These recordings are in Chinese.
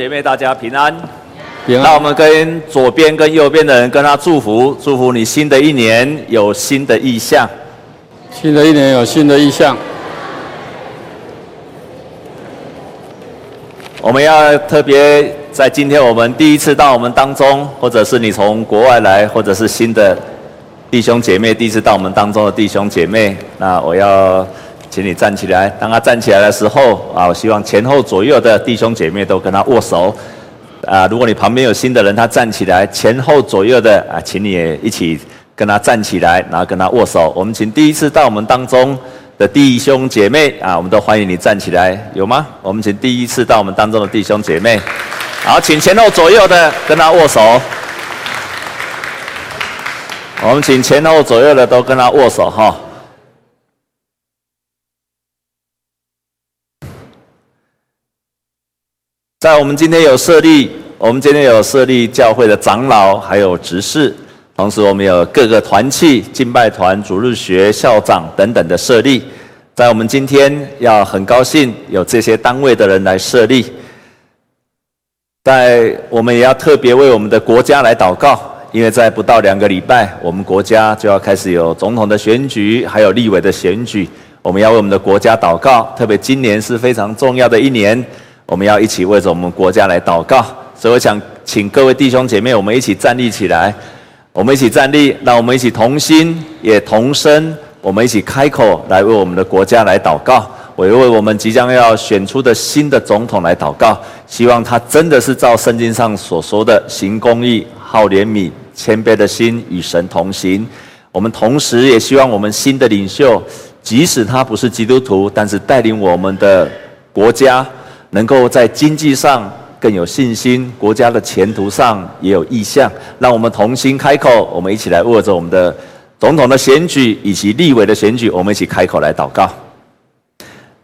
姐妹，大家平安。平安。那我们跟左边跟右边的人跟他祝福，祝福你新的一年有新的意向。新的一年有新的意向。我们要特别在今天我们第一次到我们当中，或者是你从国外来，或者是新的弟兄姐妹第一次到我们当中的弟兄姐妹，那我要。请你站起来。当他站起来的时候，啊，我希望前后左右的弟兄姐妹都跟他握手。啊，如果你旁边有新的人，他站起来，前后左右的啊，请你也一起跟他站起来，然后跟他握手。我们请第一次到我们当中的弟兄姐妹啊，我们都欢迎你站起来，有吗？我们请第一次到我们当中的弟兄姐妹，好，请前后左右的跟他握手。我们请前后左右的都跟他握手，哈。在我们今天有设立，我们今天有设立教会的长老，还有执事，同时我们有各个团契、敬拜团、主日学校长等等的设立。在我们今天要很高兴有这些单位的人来设立。在我们也要特别为我们的国家来祷告，因为在不到两个礼拜，我们国家就要开始有总统的选举，还有立委的选举。我们要为我们的国家祷告，特别今年是非常重要的一年。我们要一起为着我们国家来祷告，所以我想请各位弟兄姐妹，我们一起站立起来，我们一起站立，让我们一起同心也同声，我们一起开口来为我们的国家来祷告，我也为我们即将要选出的新的总统来祷告，希望他真的是照圣经上所说的行公义、好怜悯、谦卑的心与神同行。我们同时也希望我们新的领袖，即使他不是基督徒，但是带领我们的国家。能够在经济上更有信心，国家的前途上也有意向，让我们同心开口，我们一起来握着我们的总统的选举以及立委的选举，我们一起开口来祷告。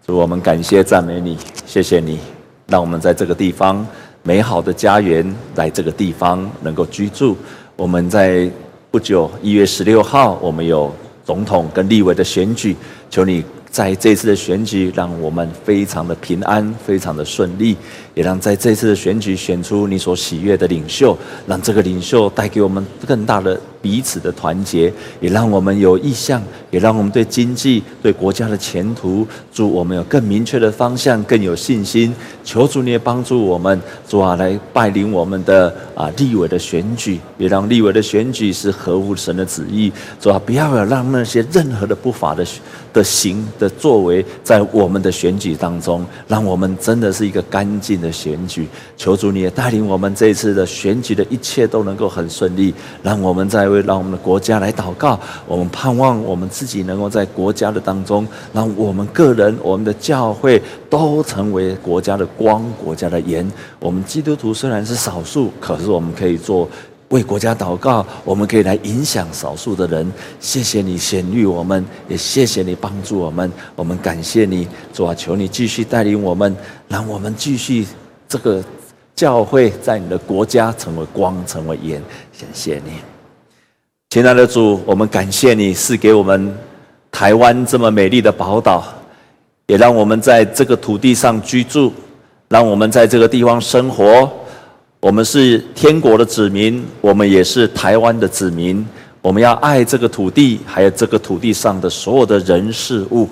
主，我们感谢赞美你，谢谢你，让我们在这个地方美好的家园，在这个地方能够居住。我们在不久一月十六号，我们有总统跟立委的选举，求你。在这次的选举，让我们非常的平安，非常的顺利，也让在这次的选举选出你所喜悦的领袖，让这个领袖带给我们更大的彼此的团结，也让我们有意向，也让我们对经济、对国家的前途，祝我们有更明确的方向，更有信心。求主你也帮助我们，主啊，来带领我们的啊立委的选举，也让立委的选举是合乎神的旨意。主啊，不要让那些任何的不法的的行的作为在我们的选举当中，让我们真的是一个干净的选举。求主你也带领我们这一次的选举的一切都能够很顺利，让我们在让我们的国家来祷告。我们盼望我们自己能够在国家的当中，让我们个人、我们的教会都成为国家的。光国家的盐，我们基督徒虽然是少数，可是我们可以做为国家祷告，我们可以来影响少数的人。谢谢你显諭我们，也谢谢你帮助我们。我们感谢你，主啊，求你继续带领我们，让我们继续这个教会在你的国家成为光，成为盐。谢谢你，亲爱的主，我们感谢你赐给我们台湾这么美丽的宝岛，也让我们在这个土地上居住。让我们在这个地方生活，我们是天国的子民，我们也是台湾的子民。我们要爱这个土地，还有这个土地上的所有的人事物。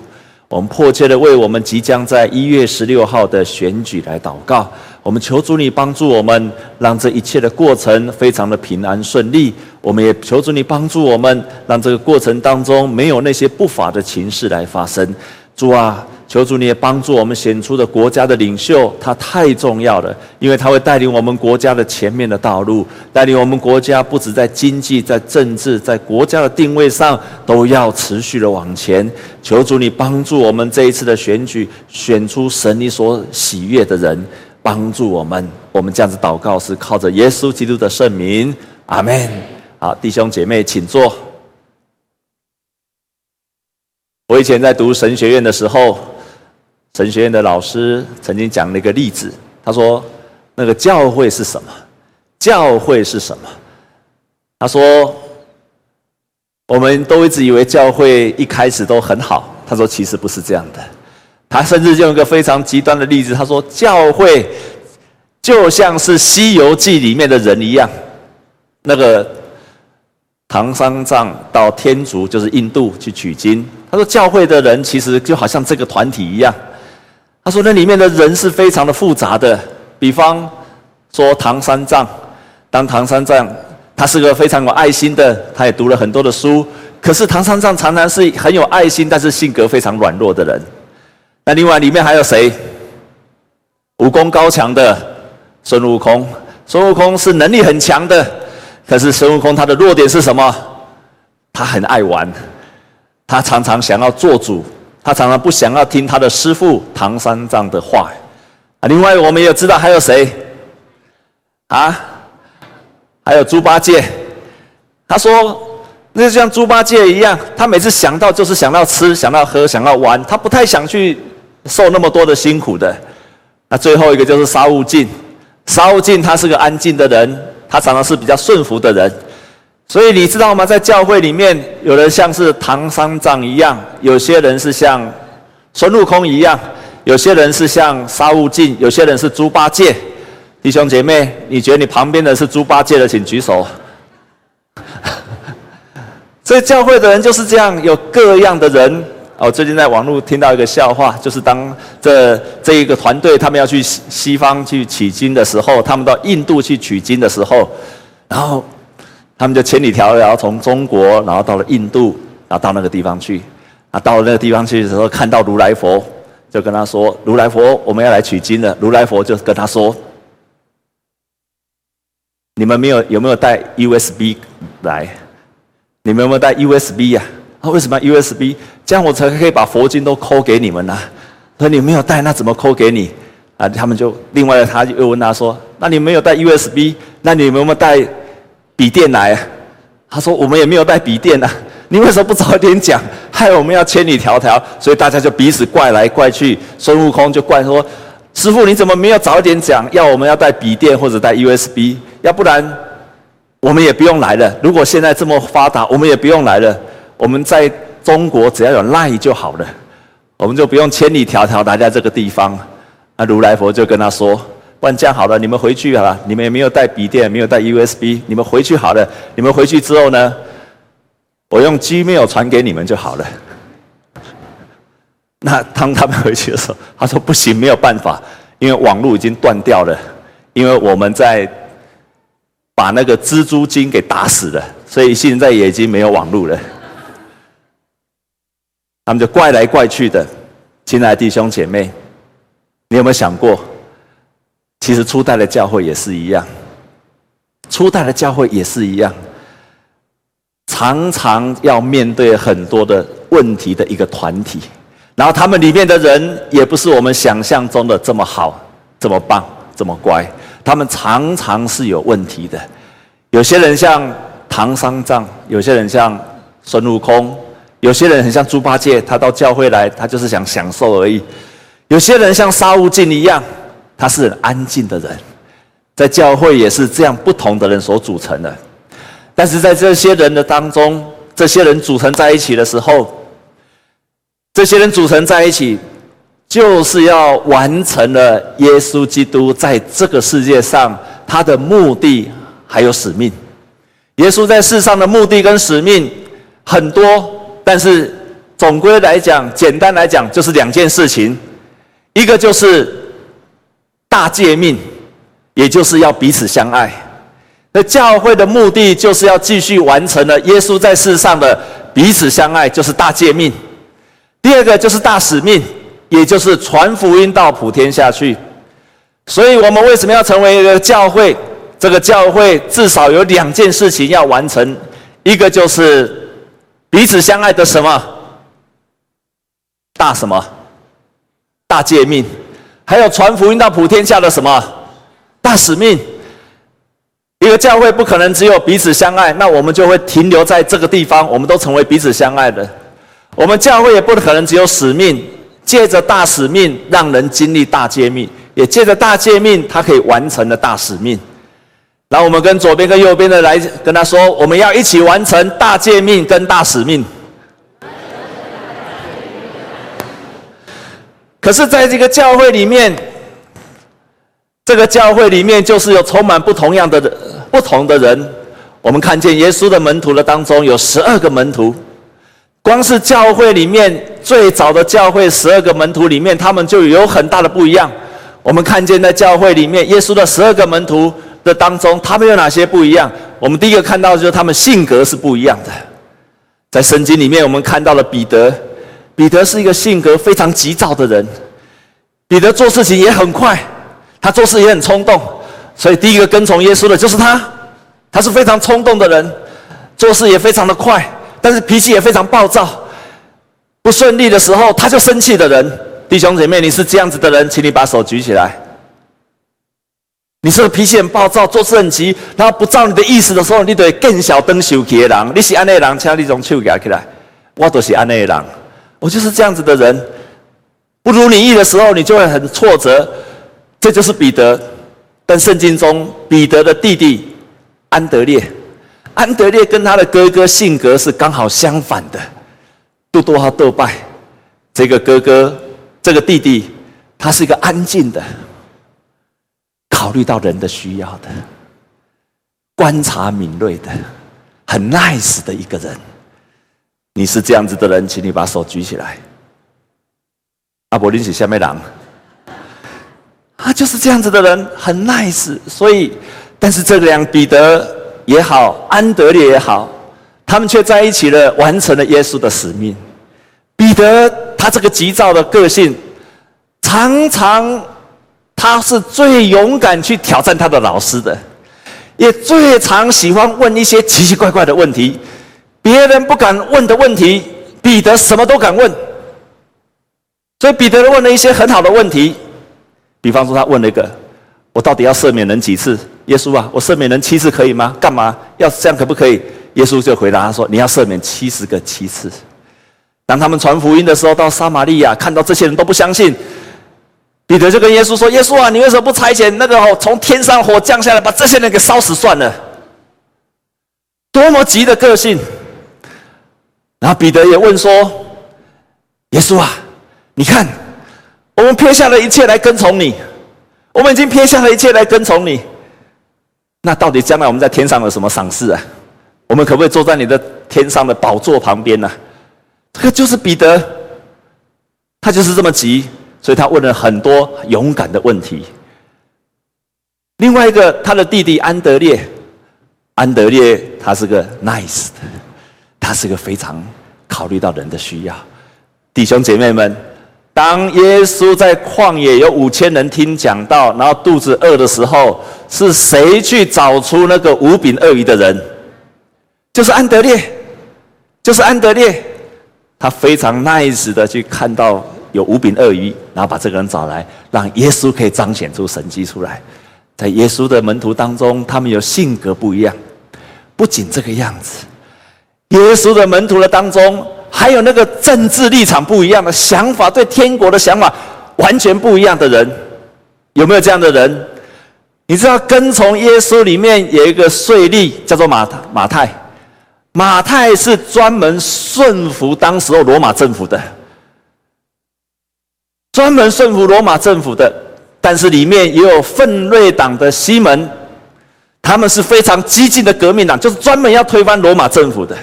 我们迫切的为我们即将在一月十六号的选举来祷告。我们求主你帮助我们，让这一切的过程非常的平安顺利。我们也求主你帮助我们，让这个过程当中没有那些不法的情事来发生。主啊。求主你也帮助我们选出的国家的领袖，他太重要了，因为他会带领我们国家的前面的道路，带领我们国家不止在经济、在政治、在国家的定位上都要持续的往前。求主你帮助我们这一次的选举，选出神你所喜悦的人，帮助我们。我们这样子祷告是靠着耶稣基督的圣名，阿门。好，弟兄姐妹，请坐。我以前在读神学院的时候。神学院的老师曾经讲了一个例子，他说：“那个教会是什么？教会是什么？”他说：“我们都一直以为教会一开始都很好。”他说：“其实不是这样的。”他甚至用一个非常极端的例子，他说：“教会就像是《西游记》里面的人一样。那个唐三藏到天竺，就是印度去取经。他说，教会的人其实就好像这个团体一样。他说，那里面的人是非常的复杂的。比方说，唐三藏，当唐三藏，他是个非常有爱心的，他也读了很多的书。可是唐三藏常常是很有爱心，但是性格非常软弱的人。那另外里面还有谁？武功高强的孙悟空。孙悟空是能力很强的，可是孙悟空他的弱点是什么？他很爱玩，他常常想要做主，他常常不想要听他的师父唐三藏的话。啊，另外我们也知道还有谁？啊，还有猪八戒。他说。那就像猪八戒一样，他每次想到就是想到吃、想到喝、想到玩，他不太想去受那么多的辛苦的。那最后一个就是沙悟净，沙悟净他是个安静的人，他常常是比较顺服的人。所以你知道吗？在教会里面，有人像是唐三藏一样，有些人是像孙悟空一样，有些人是像沙悟净，有些人是猪八戒。弟兄姐妹，你觉得你旁边的是猪八戒的，请举手。所以教会的人就是这样，有各样的人。哦，最近在网络听到一个笑话，就是当这这一个团队他们要去西西方去取经的时候，他们到印度去取经的时候，然后他们就千里迢迢从中国，然后到了印度，然后到那个地方去。啊，到了那个地方去的时候，看到如来佛，就跟他说：“如来佛，我们要来取经了。”如来佛就跟他说：“你们没有有没有带 USB 来？”你们有没有带 USB 呀？为什么 USB？这样我才可以把佛经都抠给你们呢？说你没有带，那怎么抠给你？啊，他们就另外的他又问他说：“那你没有带 USB？那你有没有带笔电来？”他说：“我们也没有带笔电啊。你为什么不早点讲？害我们要千里迢迢。”所以大家就彼此怪来怪去。孙悟空就怪说：“师傅，你怎么没有早点讲？要我们要带笔电或者带 USB？要不然……”我们也不用来了。如果现在这么发达，我们也不用来了。我们在中国只要有赖就好了，我们就不用千里迢迢来在这个地方。那如来佛就跟他说：“不然这样好了，你们回去好了。你们也没有带笔电，没有带 USB，你们回去好了。你们回去之后呢，我用 Gmail 传给你们就好了。”那当他们回去的时候，他说：“不行，没有办法，因为网络已经断掉了，因为我们在。”把那个蜘蛛精给打死了，所以现在也已经没有网络了。他们就怪来怪去的。亲爱的弟兄姐妹，你有没有想过，其实初代的教会也是一样，初代的教会也是一样，常常要面对很多的问题的一个团体，然后他们里面的人也不是我们想象中的这么好、这么棒、这么乖。他们常常是有问题的，有些人像唐三藏，有些人像孙悟空，有些人很像猪八戒，他到教会来，他就是想享受而已；有些人像沙悟净一样，他是很安静的人，在教会也是这样不同的人所组成的。但是在这些人的当中，这些人组成在一起的时候，这些人组成在一起。就是要完成了耶稣基督在这个世界上他的目的还有使命。耶稣在世上的目的跟使命很多，但是总归来讲，简单来讲就是两件事情，一个就是大诫命，也就是要彼此相爱。那教会的目的就是要继续完成了耶稣在世上的彼此相爱，就是大诫命。第二个就是大使命。也就是传福音到普天下去，所以我们为什么要成为一个教会？这个教会至少有两件事情要完成，一个就是彼此相爱的什么大什么大诫命，还有传福音到普天下的什么大使命。一个教会不可能只有彼此相爱，那我们就会停留在这个地方，我们都成为彼此相爱的。我们教会也不可能只有使命。借着大使命，让人经历大诫命；也借着大诫命，他可以完成的大使命。然后我们跟左边跟右边的来跟他说，我们要一起完成大诫命跟大使命。可是，在这个教会里面，这个教会里面就是有充满不同样的人，不同的人。我们看见耶稣的门徒的当中有十二个门徒，光是教会里面最早的教会十二个门徒里面，他们就有很大的不一样。我们看见在教会里面，耶稣的十二个门徒的当中，他们有哪些不一样？我们第一个看到就是他们性格是不一样的。在圣经里面，我们看到了彼得，彼得是一个性格非常急躁的人，彼得做事情也很快，他做事也很冲动，所以第一个跟从耶稣的就是他。他是非常冲动的人，做事也非常的快，但是脾气也非常暴躁。不顺利的时候他就生气的人，弟兄姐妹，你是这样子的人，请你把手举起来。你是个脾气很暴躁，做事很急，然后不照你的意思的时候，你得更小灯羞气的人。你是安内人，请你从手举起来。我都是安内人，我就是这样子的人。不如你意的时候，你就会很挫折。这就是彼得，但圣经中彼得的弟弟。安德烈，安德烈跟他的哥哥性格是刚好相反的，杜多和斗败。这个哥哥，这个弟弟，他是一个安静的，虑到人的需要的，观察敏锐的，很 nice 的一个人。你是这样子的人，请你把手举起来。阿伯林是下面人，他就是这样子的人，很 nice，所以。但是这两彼得也好，安德烈也好，他们却在一起了，完成了耶稣的使命。彼得他这个急躁的个性，常常他是最勇敢去挑战他的老师的，也最常喜欢问一些奇奇怪怪的问题，别人不敢问的问题，彼得什么都敢问。所以彼得问了一些很好的问题，比方说他问了一个：我到底要赦免人几次？耶稣啊，我赦免人七次可以吗？干嘛要这样可不可以？耶稣就回答他说：“你要赦免七十个七次。”当他们传福音的时候，到撒玛利亚，看到这些人都不相信，彼得就跟耶稣说：“耶稣啊，你为什么不差遣那个从天上火降下来，把这些人给烧死算了？”多么急的个性！然后彼得也问说：“耶稣啊，你看，我们撇下了一切来跟从你，我们已经撇下了一切来跟从你。”那到底将来我们在天上有什么赏赐啊？我们可不可以坐在你的天上的宝座旁边呢？这个就是彼得，他就是这么急，所以他问了很多勇敢的问题。另外一个，他的弟弟安德烈，安德烈他是个 nice 的，他是个非常考虑到人的需要。弟兄姐妹们。当耶稣在旷野有五千人听讲道，然后肚子饿的时候，是谁去找出那个五饼二鱼的人？就是安德烈，就是安德烈。他非常 nice 的去看到有五饼二鱼，然后把这个人找来，让耶稣可以彰显出神迹出来。在耶稣的门徒当中，他们有性格不一样，不仅这个样子，耶稣的门徒的当中。还有那个政治立场不一样的想法，对天国的想法完全不一样的人，有没有这样的人？你知道跟从耶稣里面有一个税吏叫做马马太，马太是专门顺服当时候罗马政府的，专门顺服罗马政府的。但是里面也有奋锐党的西门，他们是非常激进的革命党，就是专门要推翻罗马政府的。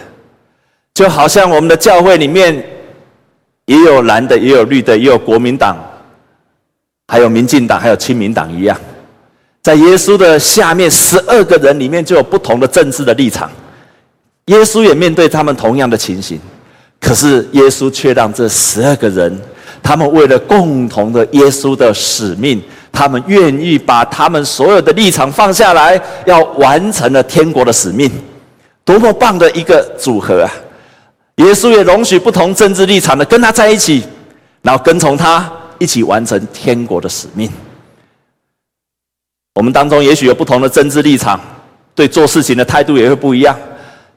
就好像我们的教会里面也有蓝的，也有绿的，也有国民党，还有民进党，还有亲民党一样，在耶稣的下面十二个人里面就有不同的政治的立场。耶稣也面对他们同样的情形，可是耶稣却让这十二个人，他们为了共同的耶稣的使命，他们愿意把他们所有的立场放下来，要完成了天国的使命。多么棒的一个组合啊！耶稣也容许不同政治立场的跟他在一起，然后跟从他一起完成天国的使命。我们当中也许有不同的政治立场，对做事情的态度也会不一样，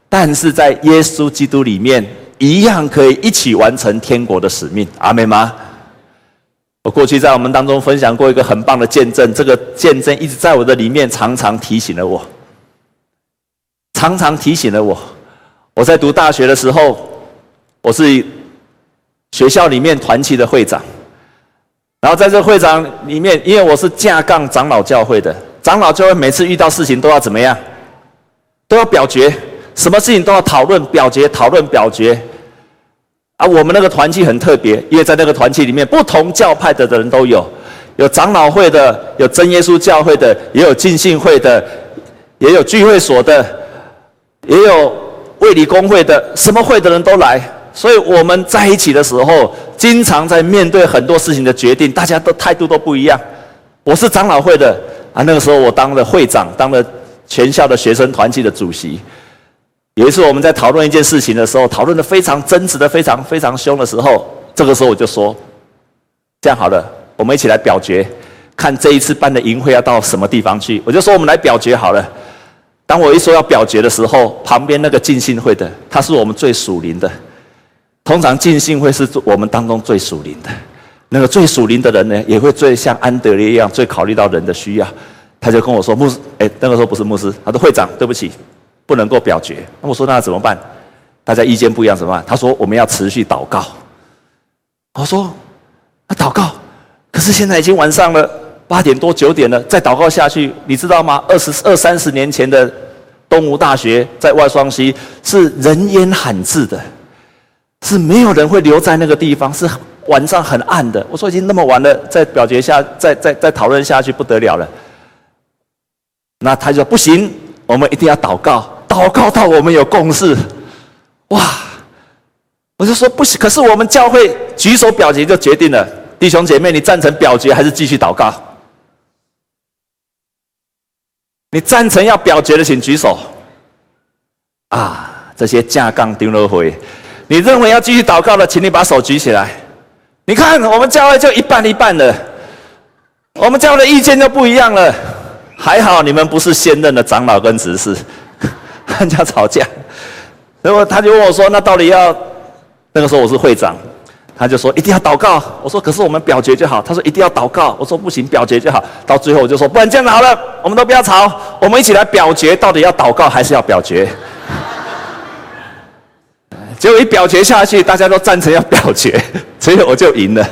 但是在耶稣基督里面，一样可以一起完成天国的使命。阿们吗？我过去在我们当中分享过一个很棒的见证，这个见证一直在我的里面，常常提醒了我，常常提醒了我。我在读大学的时候，我是学校里面团契的会长，然后在这会长里面，因为我是架杠长老教会的，长老教会每次遇到事情都要怎么样？都要表决，什么事情都要讨论、表决、讨论、表决。啊，我们那个团契很特别，因为在那个团契里面，不同教派的人都有，有长老会的，有真耶稣教会的，也有浸信会的，也有聚会所的，也有卫理公会的，什么会的人都来。所以我们在一起的时候，经常在面对很多事情的决定，大家都态度都不一样。我是长老会的啊，那个时候我当了会长，当了全校的学生团契的主席。有一次我们在讨论一件事情的时候，讨论的非常争执的非常非常凶的时候，这个时候我就说：这样好了，我们一起来表决，看这一次办的营会要到什么地方去。我就说我们来表决好了。当我一说要表决的时候，旁边那个浸信会的，他是我们最属灵的。通常浸信会是我们当中最属灵的，那个最属灵的人呢，也会最像安德烈一样，最考虑到人的需要。他就跟我说：“牧师，哎，那个时候不是牧师，他说会长，对不起，不能够表决。”那我说：“那怎么办？大家意见不一样，怎么办？”他说：“我们要持续祷告。”我说：“那祷告，可是现在已经晚上了，八点多九点了，再祷告下去，你知道吗？二十二三十年前的东吴大学在外双溪是人烟罕至的。”是没有人会留在那个地方，是晚上很暗的。我说已经那么晚了，再表决下，再再再讨论下去不得了了。那他就说不行，我们一定要祷告，祷告到我们有共识。哇！我就说不行，可是我们教会举手表决就决定了。弟兄姐妹，你赞成表决还是继续祷告？你赞成要表决的，请举手。啊，这些架杠丢了回。你认为要继续祷告的，请你把手举起来。你看，我们教会就一半一半了，我们教会的意见就不一样了。还好你们不是现任的长老跟执事，人家吵架。然后他就问我说：“那到底要？”那个时候我是会长，他就说：“一定要祷告。”我说：“可是我们表决就好。”他说：“一定要祷告。”我说：“不行，表决就好。”到最后我就说：“不然这样子好了，我们都不要吵，我们一起来表决，到底要祷告还是要表决？” 结果一表决下去，大家都赞成要表决，所以我就赢了。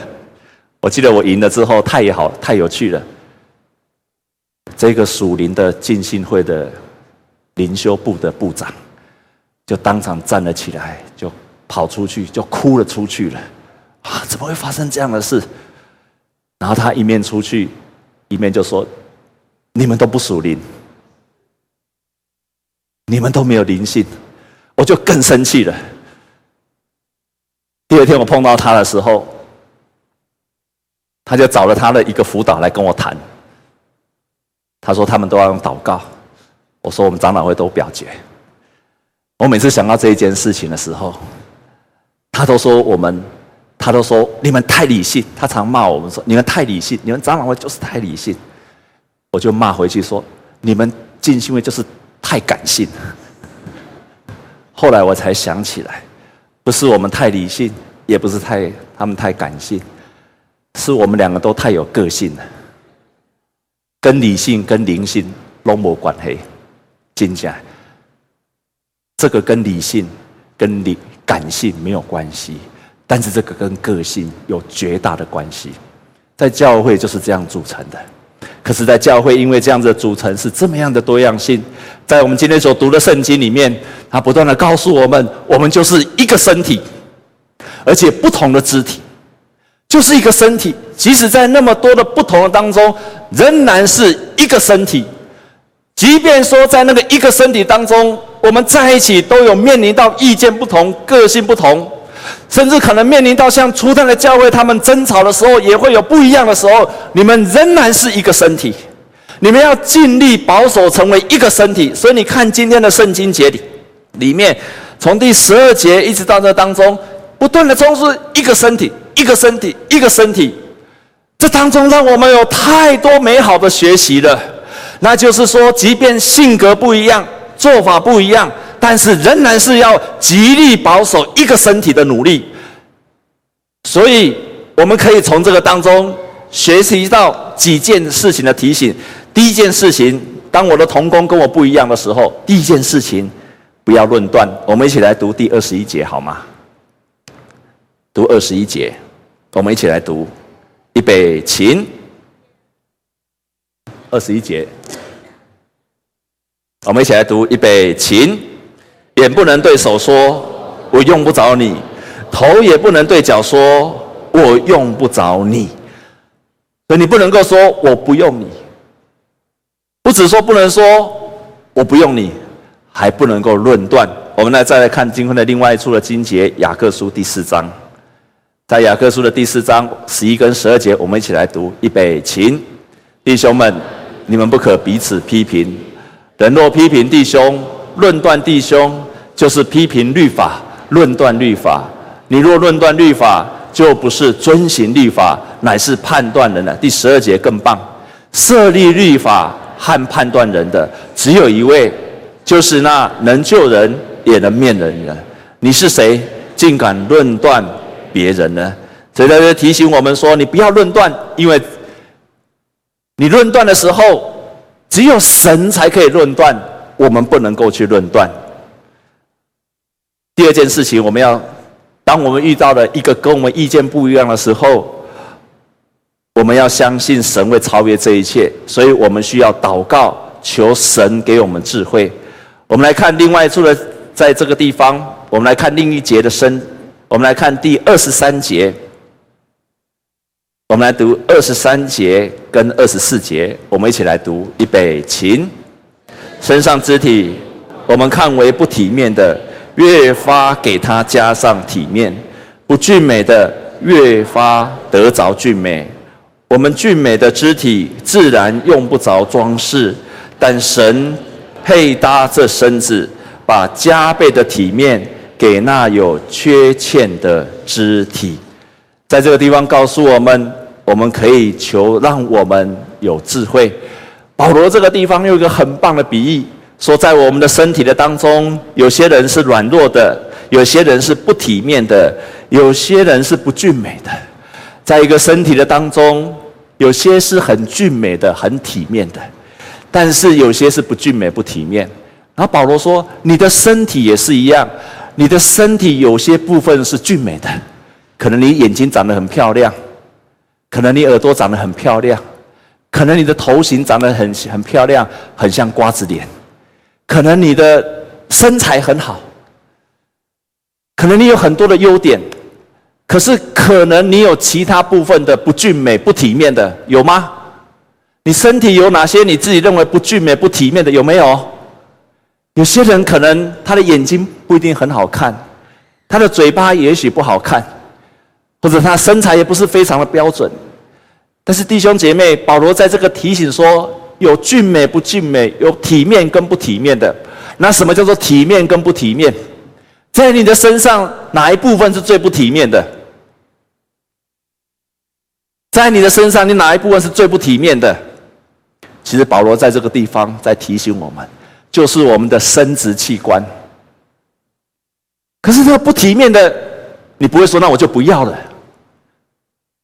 我记得我赢了之后，太好，太有趣了。这个属灵的浸信会的灵修部的部长，就当场站了起来，就跑出去，就哭了出去了。啊，怎么会发生这样的事？然后他一面出去，一面就说：“你们都不属灵，你们都没有灵性。”我就更生气了。第二天我碰到他的时候，他就找了他的一个辅导来跟我谈。他说他们都要用祷告，我说我们长老会都表决。我每次想到这一件事情的时候，他都说我们，他都说你们太理性。他常骂我们说你们太理性，你们长老会就是太理性。我就骂回去说你们进信会就是太感性。后来我才想起来。不是我们太理性，也不是太他们太感性，是我们两个都太有个性了。跟理性跟灵性都没关系，真假？这个跟理性跟理感性没有关系，但是这个跟个性有绝大的关系。在教会就是这样组成的。可是，在教会因为这样子的组成是这么样的多样性，在我们今天所读的圣经里面，它不断的告诉我们，我们就是一个身体，而且不同的肢体，就是一个身体。即使在那么多的不同的当中，仍然是一个身体。即便说在那个一个身体当中，我们在一起都有面临到意见不同、个性不同。甚至可能面临到像初代的教会，他们争吵的时候，也会有不一样的时候。你们仍然是一个身体，你们要尽力保守成为一个身体。所以你看今天的圣经节里，里面从第十二节一直到这当中，不断的充斥一个身体，一个身体，一个身体。这当中让我们有太多美好的学习了。那就是说，即便性格不一样，做法不一样。但是仍然是要极力保守一个身体的努力，所以我们可以从这个当中学习到几件事情的提醒。第一件事情，当我的同工跟我不一样的时候，第一件事情不要论断。我们一起来读第二十一节好吗？读二十一节，我们一起来读。预备，起。二十一节，我们一起来读，预备，起。眼不能对手说：“我用不着你。”头也不能对脚说：“我用不着你。”所以你不能够说我不用你。不只说不能说我不用你，还不能够论断。我们来再来看经文的另外一处的经节，雅各书第四章。在雅各书的第四章十一跟十二节，我们一起来读。预备，起，弟兄们，你们不可彼此批评。人若批评弟兄、论断弟兄，就是批评律法、论断律法。你若论断律法，就不是遵行律法，乃是判断人了。第十二节更棒，设立律法和判断人的只有一位，就是那能救人也能灭人的。你是谁，竟敢论断？别人呢？所以在这提醒我们说：你不要论断，因为你论断的时候，只有神才可以论断，我们不能够去论断。第二件事情，我们要，当我们遇到了一个跟我们意见不一样的时候，我们要相信神会超越这一切，所以我们需要祷告，求神给我们智慧。我们来看另外一处的，在这个地方，我们来看另一节的生。我们来看第二十三节，我们来读二十三节跟二十四节，我们一起来读。预备，起。身上肢体，我们看为不体面的，越发给它加上体面；不俊美的，越发得着俊美。我们俊美的肢体自然用不着装饰，但神配搭这身子，把加倍的体面。给那有缺欠的肢体，在这个地方告诉我们，我们可以求让我们有智慧。保罗这个地方有一个很棒的比喻，说在我们的身体的当中，有些人是软弱的，有些人是不体面的，有些人是不俊美的。在一个身体的当中，有些是很俊美的、很体面的，但是有些是不俊美、不体面。然后保罗说：“你的身体也是一样。”你的身体有些部分是俊美的，可能你眼睛长得很漂亮，可能你耳朵长得很漂亮，可能你的头型长得很很漂亮，很像瓜子脸，可能你的身材很好，可能你有很多的优点，可是可能你有其他部分的不俊美、不体面的，有吗？你身体有哪些你自己认为不俊美、不体面的，有没有？有些人可能他的眼睛不一定很好看，他的嘴巴也许不好看，或者他身材也不是非常的标准。但是弟兄姐妹，保罗在这个提醒说，有俊美不俊美，有体面跟不体面的。那什么叫做体面跟不体面？在你的身上哪一部分是最不体面的？在你的身上，你哪一部分是最不体面的？其实保罗在这个地方在提醒我们。就是我们的生殖器官，可是这个不体面的，你不会说那我就不要了，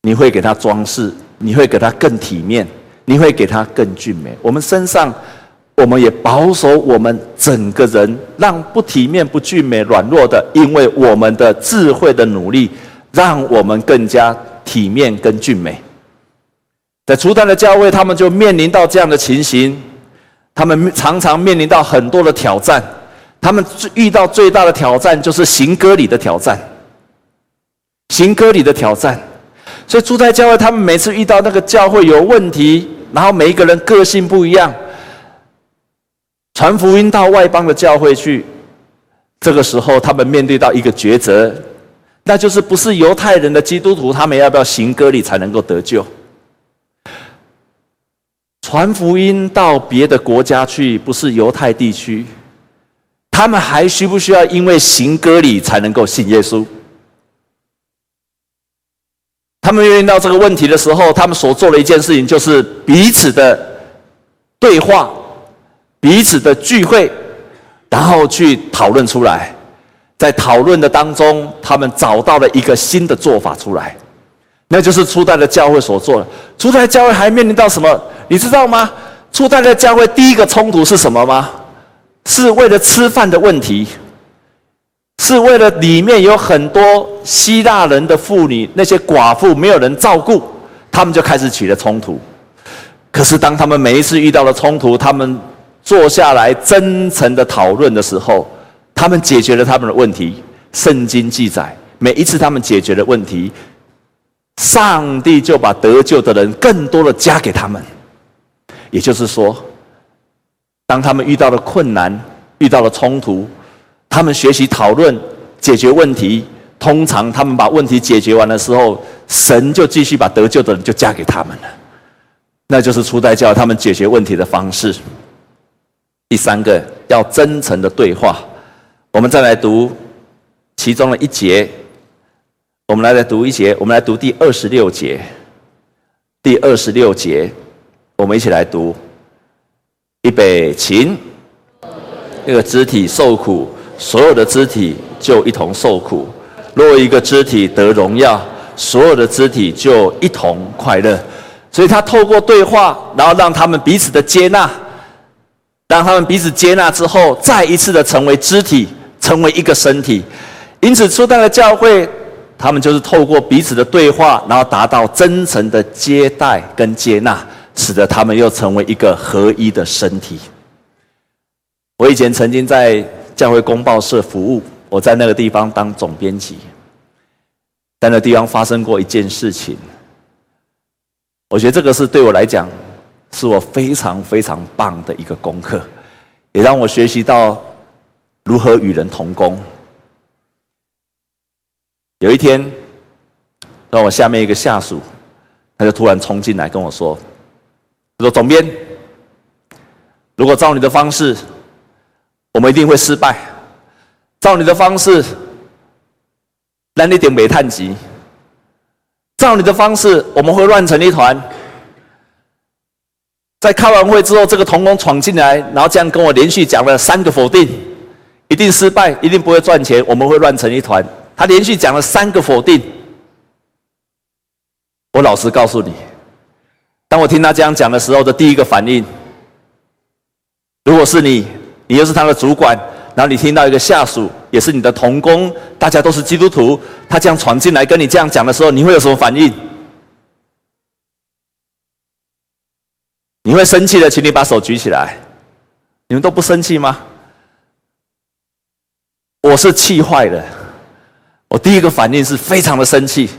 你会给它装饰，你会给它更体面，你会给它更俊美。我们身上，我们也保守我们整个人，让不体面、不俊美、软弱的，因为我们的智慧的努力，让我们更加体面跟俊美。在初代的教会，他们就面临到这样的情形。他们常常面临到很多的挑战，他们遇到最大的挑战就是行歌礼的挑战，行歌礼的挑战。所以住在教会，他们每次遇到那个教会有问题，然后每一个人个性不一样，传福音到外邦的教会去，这个时候他们面对到一个抉择，那就是不是犹太人的基督徒，他们要不要行割礼才能够得救？传福音到别的国家去，不是犹太地区，他们还需不需要因为行割礼才能够信耶稣？他们面临到这个问题的时候，他们所做的一件事情就是彼此的对话、彼此的聚会，然后去讨论出来。在讨论的当中，他们找到了一个新的做法出来。那就是初代的教会所做的。初代教会还面临到什么？你知道吗？初代的教会第一个冲突是什么吗？是为了吃饭的问题，是为了里面有很多希腊人的妇女，那些寡妇没有人照顾，他们就开始起了冲突。可是当他们每一次遇到了冲突，他们坐下来真诚的讨论的时候，他们解决了他们的问题。圣经记载，每一次他们解决了问题，上帝就把得救的人更多的加给他们。也就是说，当他们遇到了困难、遇到了冲突，他们学习讨论解决问题。通常他们把问题解决完的时候，神就继续把得救的人就嫁给他们了。那就是初代教他们解决问题的方式。第三个，要真诚的对话。我们再来读其中的一节，我们来来读一节，我们来读第二十六节。第二十六节，我们一起来读。预备起，这个肢体受苦，所有的肢体就一同受苦。若一个肢体得荣耀，所有的肢体就一同快乐。所以他透过对话，然后让他们彼此的接纳，让他们彼此接纳之后，再一次的成为肢体，成为一个身体。因此，初代的教会，他们就是透过彼此的对话，然后达到真诚的接待跟接纳，使得他们又成为一个合一的身体。我以前曾经在教会公报社服务，我在那个地方当总编辑，在那地方发生过一件事情。我觉得这个是对我来讲，是我非常非常棒的一个功课，也让我学习到如何与人同工。有一天，让我下面一个下属，他就突然冲进来跟我说：“他说总编，如果照你的方式，我们一定会失败。照你的方式，让你点煤炭级。”照你的方式，我们会乱成一团。在开完会之后，这个同工闯进来，然后这样跟我连续讲了三个否定，一定失败，一定不会赚钱，我们会乱成一团。他连续讲了三个否定。我老实告诉你，当我听他这样讲的时候的第一个反应，如果是你，你又是他的主管。然后你听到一个下属，也是你的同工，大家都是基督徒，他这样闯进来跟你这样讲的时候，你会有什么反应？你会生气的，请你把手举起来。你们都不生气吗？我是气坏了，我第一个反应是非常的生气。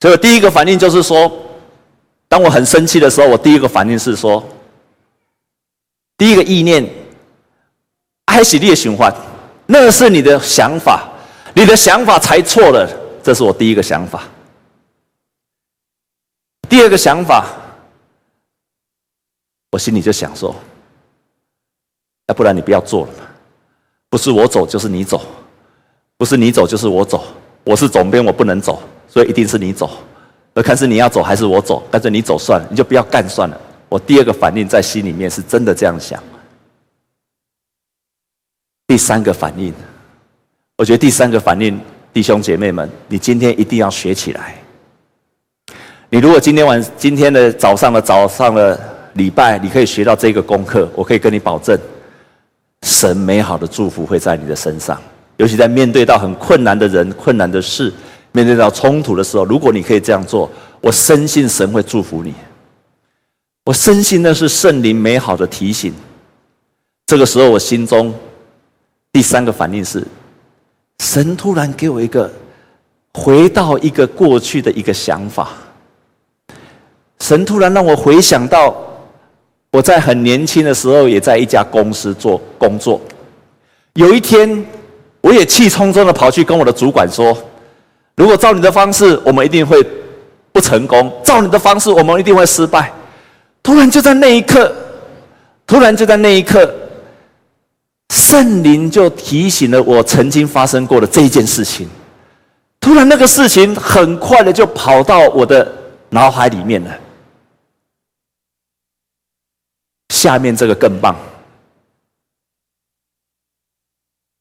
所以第一个反应就是说，当我很生气的时候，我第一个反应是说，第一个意念。开始列循环，那是你的想法，你的想法才错了。这是我第一个想法。第二个想法，我心里就想说，要不然你不要做了嘛，不是我走就是你走，不是你走就是我走。我是总编，我不能走，所以一定是你走。那看是你要走还是我走，干脆你走算了，你就不要干算了。我第二个反应在心里面是真的这样想。第三个反应，我觉得第三个反应，弟兄姐妹们，你今天一定要学起来。你如果今天晚今天的早上的早上的礼拜，你可以学到这个功课，我可以跟你保证，神美好的祝福会在你的身上。尤其在面对到很困难的人、困难的事，面对到冲突的时候，如果你可以这样做，我深信神会祝福你。我深信那是圣灵美好的提醒。这个时候，我心中。第三个反应是，神突然给我一个回到一个过去的一个想法。神突然让我回想到，我在很年轻的时候也在一家公司做工作。有一天，我也气冲冲的跑去跟我的主管说：“如果照你的方式，我们一定会不成功；照你的方式，我们一定会失败。”突然就在那一刻，突然就在那一刻。圣灵就提醒了我曾经发生过的这一件事情。突然，那个事情很快的就跑到我的脑海里面了。下面这个更棒。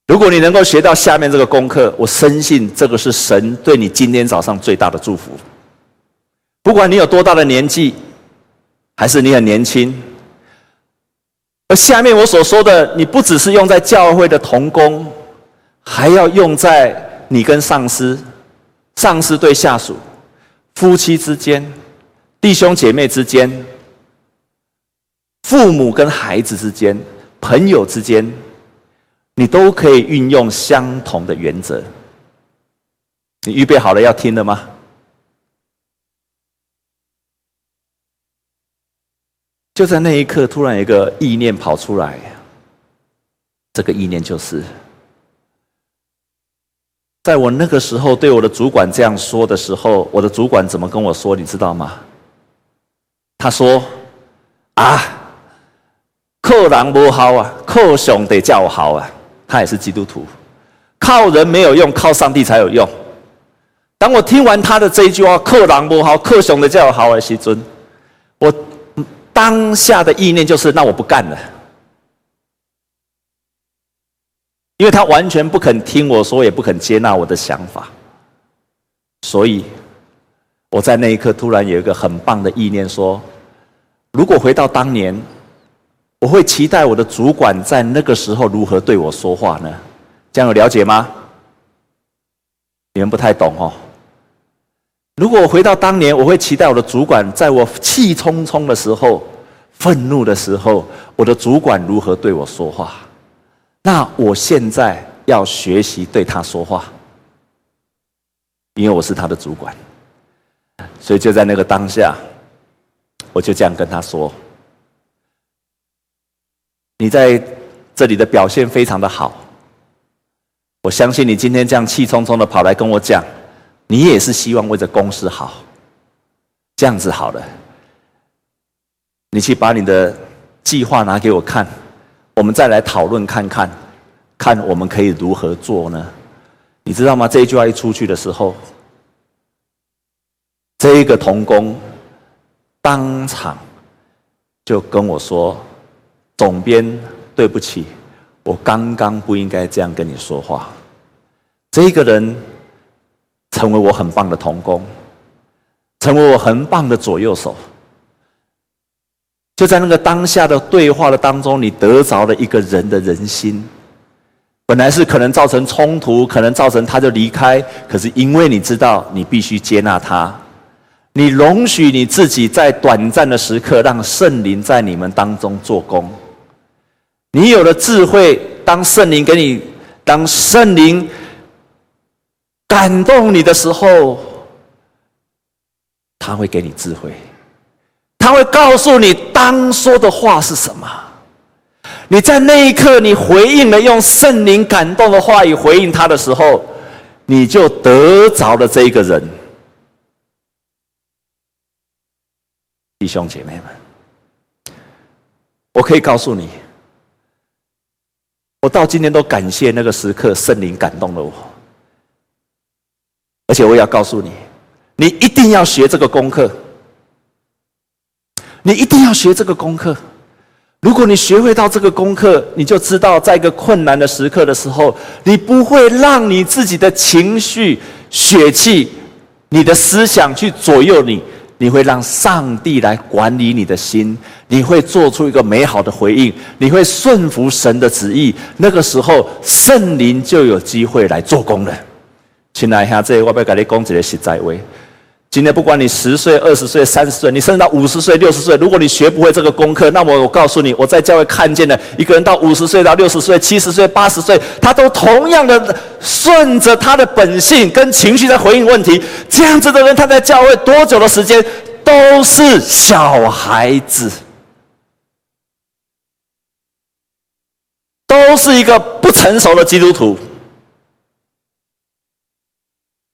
如果你能够学到下面这个功课，我深信这个是神对你今天早上最大的祝福。不管你有多大的年纪，还是你很年轻。而下面我所说的，你不只是用在教会的同工，还要用在你跟上司、上司对下属、夫妻之间、弟兄姐妹之间、父母跟孩子之间、朋友之间，你都可以运用相同的原则。你预备好了要听的吗？就在那一刻，突然一个意念跑出来，这个意念就是，在我那个时候对我的主管这样说的时候，我的主管怎么跟我说？你知道吗？他说：“啊，靠人不好啊，靠上帝较好啊。”他也是基督徒，靠人没有用，靠上帝才有用。当我听完他的这一句话“靠人不好，靠上帝较好”的时尊，我。当下的意念就是，那我不干了，因为他完全不肯听我说，也不肯接纳我的想法，所以我在那一刻突然有一个很棒的意念，说：如果回到当年，我会期待我的主管在那个时候如何对我说话呢？这样有了解吗？你们不太懂哦。如果我回到当年，我会期待我的主管在我气冲冲的时候、愤怒的时候，我的主管如何对我说话。那我现在要学习对他说话，因为我是他的主管。所以就在那个当下，我就这样跟他说：“你在这里的表现非常的好，我相信你今天这样气冲冲的跑来跟我讲。”你也是希望为着公司好，这样子好了。你去把你的计划拿给我看，我们再来讨论看看，看我们可以如何做呢？你知道吗？这一句话一出去的时候，这一个同工当场就跟我说：“总编，对不起，我刚刚不应该这样跟你说话。”这个人。成为我很棒的同工，成为我很棒的左右手。就在那个当下的对话的当中，你得着了一个人的人心。本来是可能造成冲突，可能造成他就离开，可是因为你知道你必须接纳他，你容许你自己在短暂的时刻让圣灵在你们当中做工。你有了智慧，当圣灵给你，当圣灵。感动你的时候，他会给你智慧，他会告诉你当说的话是什么。你在那一刻，你回应了用圣灵感动的话语回应他的时候，你就得着了这一个人。弟兄姐妹们，我可以告诉你，我到今天都感谢那个时刻，圣灵感动了我。而且我也要告诉你，你一定要学这个功课。你一定要学这个功课。如果你学会到这个功课，你就知道，在一个困难的时刻的时候，你不会让你自己的情绪、血气、你的思想去左右你，你会让上帝来管理你的心，你会做出一个美好的回应，你会顺服神的旨意。那个时候，圣灵就有机会来做工了。亲爱的这我要跟你讲一个实在话。今天不管你十岁、二十岁、三十岁，你甚至到五十岁、六十岁，如果你学不会这个功课，那么我告诉你，我在教会看见的一个人到五十岁、到六十岁、七十岁、八十岁，他都同样的顺着他的本性跟情绪在回应问题。这样子的人，他在教会多久的时间都是小孩子，都是一个不成熟的基督徒。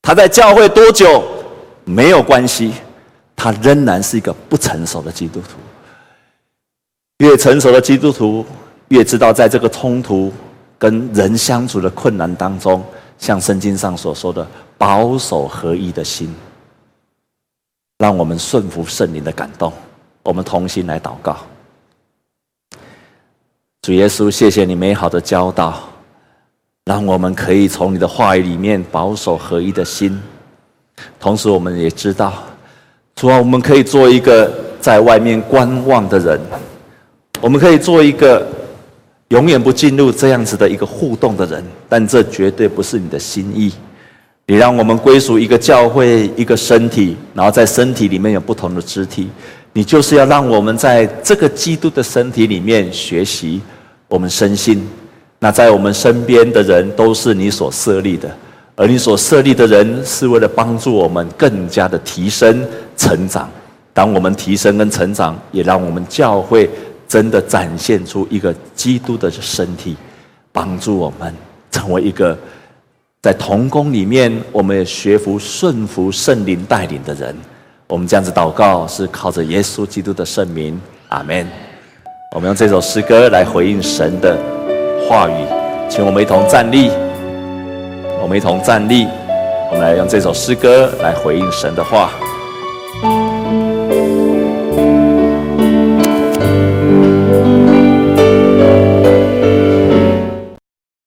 他在教会多久没有关系，他仍然是一个不成熟的基督徒。越成熟的基督徒，越知道在这个冲突跟人相处的困难当中，像圣经上所说的，保守合一的心，让我们顺服圣灵的感动。我们同心来祷告，主耶稣，谢谢你美好的教导。让我们可以从你的话语里面保守合一的心，同时我们也知道，主啊，我们可以做一个在外面观望的人，我们可以做一个永远不进入这样子的一个互动的人，但这绝对不是你的心意。你让我们归属一个教会，一个身体，然后在身体里面有不同的肢体。你就是要让我们在这个基督的身体里面学习，我们身心，那在我们身边的人都是你所设立的，而你所设立的人是为了帮助我们更加的提升成长。当我们提升跟成长，也让我们教会真的展现出一个基督的身体，帮助我们成为一个。在童工里面，我们也学服顺服圣灵带领的人。我们这样子祷告，是靠着耶稣基督的圣名，阿门。我们用这首诗歌来回应神的话语，请我们一同站立。我们一同站立，我们来用这首诗歌来回应神的话。